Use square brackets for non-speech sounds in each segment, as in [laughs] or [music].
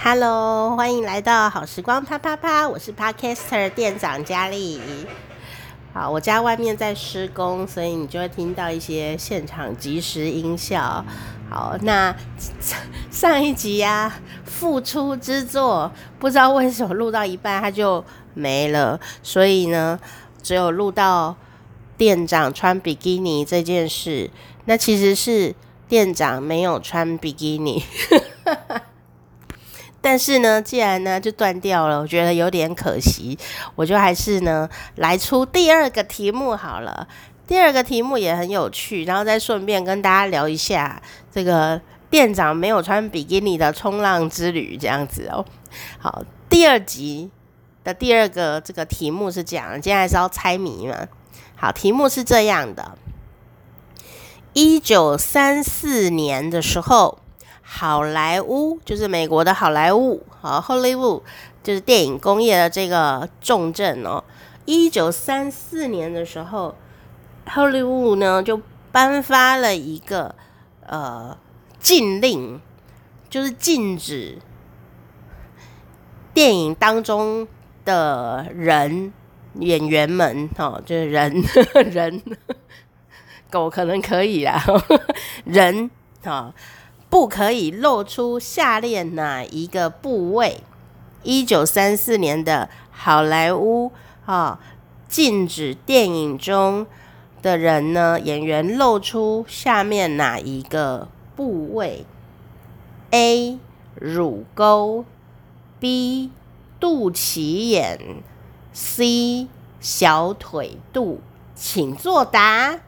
Hello，欢迎来到好时光啪啪啪，我是 Podcaster 店长佳丽。好，我家外面在施工，所以你就会听到一些现场即时音效。好，那上一集呀、啊，复出之作，不知道为什么录到一半它就没了，所以呢，只有录到店长穿比基尼这件事。那其实是店长没有穿比基尼。但是呢，既然呢就断掉了，我觉得有点可惜，我就还是呢来出第二个题目好了。第二个题目也很有趣，然后再顺便跟大家聊一下这个店长没有穿比基尼的冲浪之旅这样子哦。好，第二集的第二个这个题目是这样，今天还是要猜谜嘛。好，题目是这样的：一九三四年的时候。好莱坞就是美国的好莱坞，好，Hollywood 就是电影工业的这个重镇哦。一九三四年的时候，Hollywood 呢就颁发了一个呃禁令，就是禁止电影当中的人演员们哦，就是人 [laughs] 人狗可能可以啊，[laughs] 人啊。不可以露出下列哪一个部位？一九三四年的好莱坞啊，禁止电影中的人呢，演员露出下面哪一个部位？A. 乳沟，B. 肚脐眼，C. 小腿肚，请作答。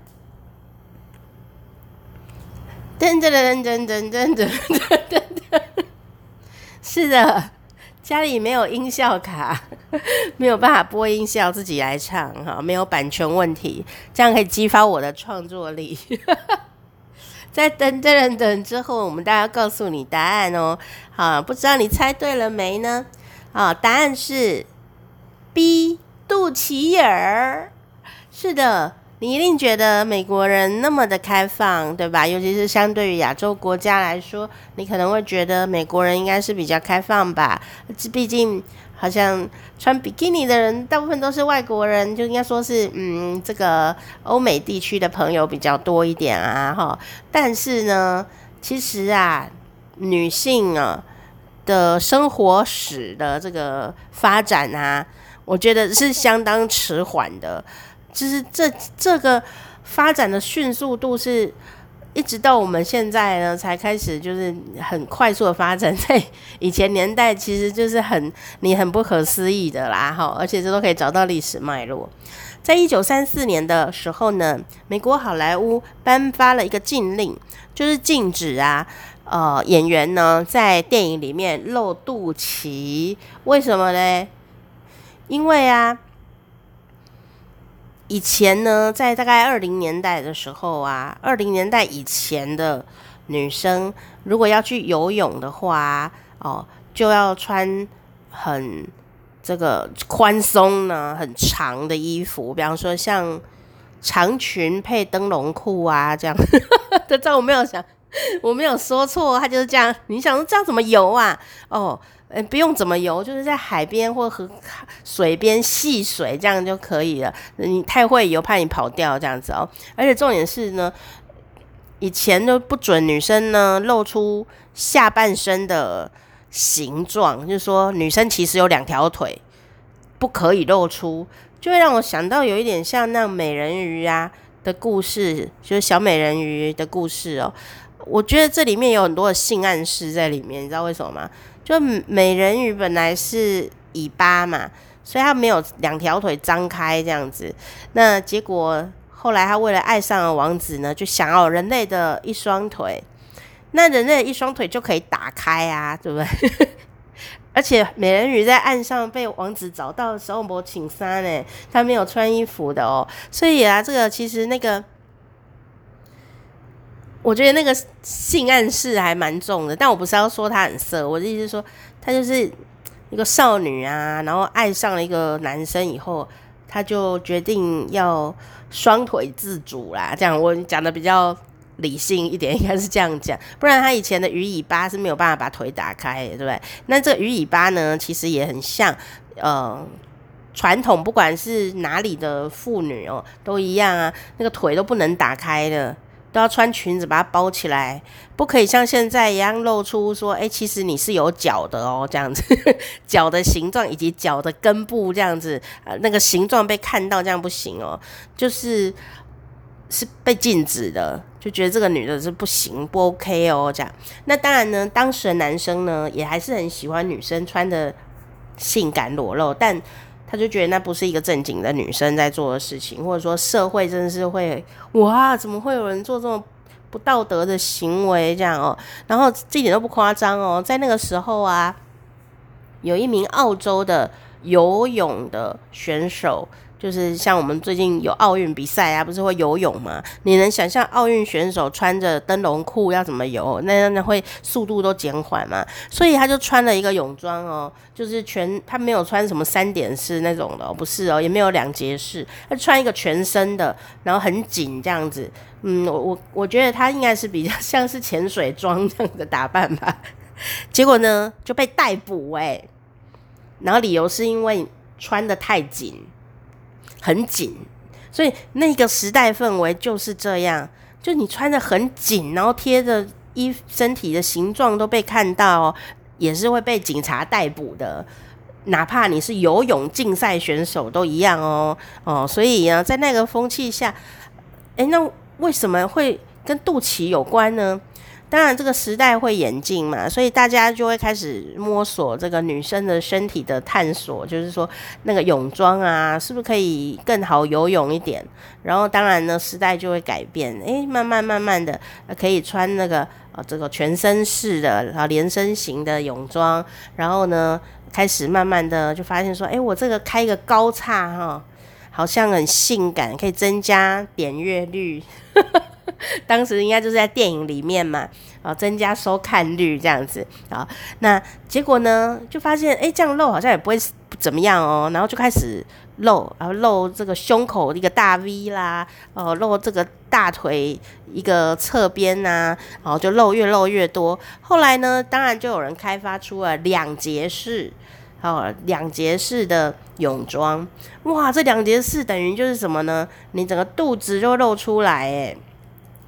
[laughs] 噔噔噔噔噔噔噔噔噔，是的，家里没有音效卡，没有办法播音效，自己来唱哈，没有版权问题，这样可以激发我的创作力。[laughs] 在噔噔噔噔之后，我们大家告诉你答案哦。好，不知道你猜对了没呢？啊，答案是 B，肚脐眼儿。是的。你一定觉得美国人那么的开放，对吧？尤其是相对于亚洲国家来说，你可能会觉得美国人应该是比较开放吧。毕竟，好像穿比基尼的人大部分都是外国人，就应该说是，嗯，这个欧美地区的朋友比较多一点啊，哈。但是呢，其实啊，女性啊的生活史的这个发展啊，我觉得是相当迟缓的。就是这这个发展的迅速度是，一直到我们现在呢才开始，就是很快速的发展。[laughs] 在以前年代，其实就是很你很不可思议的啦，哈！而且这都可以找到历史脉络。在一九三四年的时候呢，美国好莱坞颁发了一个禁令，就是禁止啊，呃，演员呢在电影里面露肚脐。为什么呢？因为啊。以前呢，在大概二零年代的时候啊，二零年代以前的女生如果要去游泳的话，哦，就要穿很这个宽松呢、很长的衣服，比方说像长裙配灯笼裤啊这样。这 [laughs] 这我没有想，[laughs] 我没有说错，他就是这样。你想说这样怎么游啊？哦。嗯，不用怎么游，就是在海边或河水边戏水这样就可以了。你太会游，怕你跑掉这样子哦。而且重点是呢，以前都不准女生呢露出下半身的形状，就是说女生其实有两条腿，不可以露出，就会让我想到有一点像那美人鱼啊的故事，就是小美人鱼的故事哦。我觉得这里面有很多的性暗示在里面，你知道为什么吗？就美人鱼本来是尾巴嘛，所以她没有两条腿张开这样子。那结果后来她为了爱上了王子呢，就想要人类的一双腿。那人类的一双腿就可以打开啊，对不对？[laughs] 而且美人鱼在岸上被王子找到的时候，没请衫呢，她没有穿衣服的哦。所以啊，这个其实那个。我觉得那个性暗示还蛮重的，但我不是要说他很色，我的意思是说，他就是一个少女啊，然后爱上了一个男生以后，她就决定要双腿自主啦。这样我讲的比较理性一点，应该是这样讲，不然他以前的鱼尾巴是没有办法把腿打开，对不对？那这个鱼尾巴呢，其实也很像，呃，传统不管是哪里的妇女哦，都一样啊，那个腿都不能打开的，都要穿裙子把它包起来，不可以像现在一样露出说，哎，其实你是有脚的哦，这样子，[laughs] 脚的形状以及脚的根部这样子，呃，那个形状被看到这样不行哦，就是。是被禁止的，就觉得这个女的是不行，不 OK 哦，这样。那当然呢，当时的男生呢，也还是很喜欢女生穿的性感裸露，但他就觉得那不是一个正经的女生在做的事情，或者说社会真的是会哇，怎么会有人做这种不道德的行为这样哦？然后这一点都不夸张哦，在那个时候啊，有一名澳洲的游泳的选手。就是像我们最近有奥运比赛啊，不是会游泳吗？你能想象奥运选手穿着灯笼裤要怎么游？那那会速度都减缓嘛？所以他就穿了一个泳装哦，[laughs] 就是全他没有穿什么三点式那种的哦，不是哦，也没有两节式，他穿一个全身的，然后很紧这样子。嗯，我我我觉得他应该是比较像是潜水装这样的打扮吧。结果呢就被逮捕欸，然后理由是因为穿的太紧。很紧，所以那个时代氛围就是这样，就你穿的很紧，然后贴着衣身体的形状都被看到，也是会被警察逮捕的，哪怕你是游泳竞赛选手都一样哦哦，所以呢，在那个风气下，诶，那为什么会跟肚脐有关呢？当然，这个时代会演进嘛，所以大家就会开始摸索这个女生的身体的探索，就是说那个泳装啊，是不是可以更好游泳一点？然后，当然呢，时代就会改变，诶，慢慢慢慢的可以穿那个呃这个全身式的然后连身型的泳装，然后呢，开始慢慢的就发现说，诶，我这个开一个高叉哈，好像很性感，可以增加点阅率。当时应该就是在电影里面嘛，啊，增加收看率这样子啊。那结果呢，就发现哎、这样露好像也不会怎么样哦。然后就开始露，然后露这个胸口一个大 V 啦，哦，露这个大腿一个侧边呐，然后就露越露越多。后来呢，当然就有人开发出了两节式，哦，两节式的泳装。哇，这两节式等于就是什么呢？你整个肚子就露出来，哎。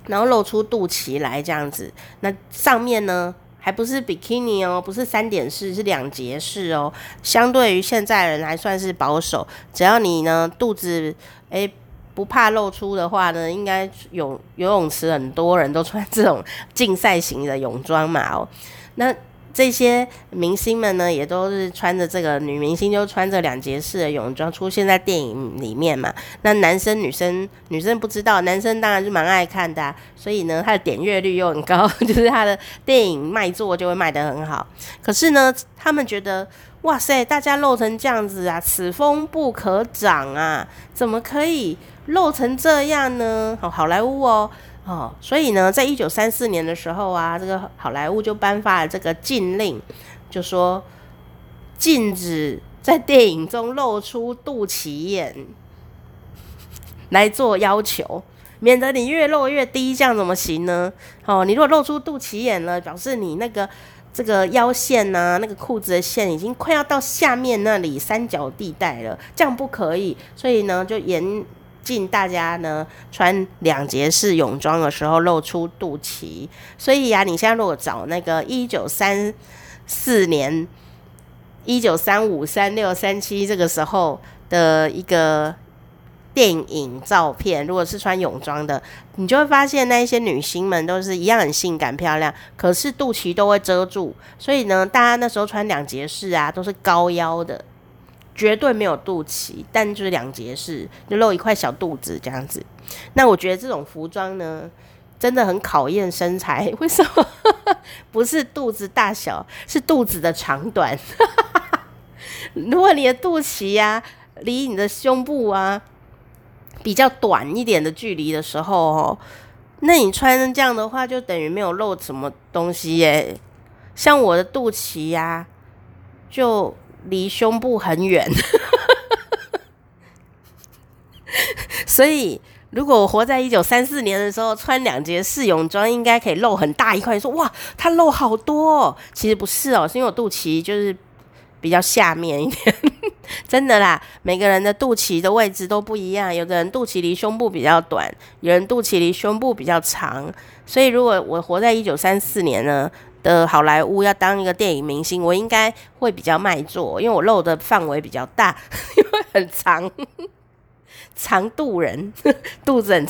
然后露出肚脐来这样子，那上面呢还不是比基尼哦，不是三点式，是两节式哦。相对于现在人还算是保守，只要你呢肚子诶不怕露出的话呢，应该游游泳池很多人都穿这种竞赛型的泳装嘛哦，那。这些明星们呢，也都是穿着这个女明星就穿着两节式的泳装出现在电影里面嘛。那男生女生女生不知道，男生当然是蛮爱看的，所以呢，他的点阅率又很高，[laughs] 就是他的电影卖座就会卖得很好。可是呢，他们觉得哇塞，大家露成这样子啊，此风不可长啊，怎么可以露成这样呢？好，好莱坞哦。哦，所以呢，在一九三四年的时候啊，这个好莱坞就颁发了这个禁令，就说禁止在电影中露出肚脐眼来做要求，免得你越露越低，这样怎么行呢？哦，你如果露出肚脐眼了，表示你那个这个腰线呐、啊，那个裤子的线已经快要到下面那里三角地带了，这样不可以。所以呢，就严。禁大家呢穿两节式泳装的时候露出肚脐，所以呀、啊，你现在如果找那个一九三四年、一九三五、三六、三七这个时候的一个电影照片，如果是穿泳装的，你就会发现那一些女星们都是一样很性感漂亮，可是肚脐都会遮住，所以呢，大家那时候穿两节式啊，都是高腰的。绝对没有肚脐，但就是两节式，就露一块小肚子这样子。那我觉得这种服装呢，真的很考验身材。为什么？[laughs] 不是肚子大小，是肚子的长短。[laughs] 如果你的肚脐呀、啊，离你的胸部啊比较短一点的距离的时候哦，那你穿这样的话，就等于没有露什么东西耶。像我的肚脐呀、就。离胸部很远，所以如果我活在一九三四年的时候，穿两节试泳装，应该可以露很大一块。说哇，它露好多哦，其实不是哦，是因为我肚脐就是比较下面一点。[laughs] 真的啦，每个人的肚脐的位置都不一样，有的人肚脐离胸部比较短，有人肚脐离胸部比较长。所以如果我活在一九三四年呢的好莱坞要当一个电影明星，我应该会比较卖座，因为我露的范围比较大，[laughs] 因为很长，[laughs] 长度人，[laughs] 肚子很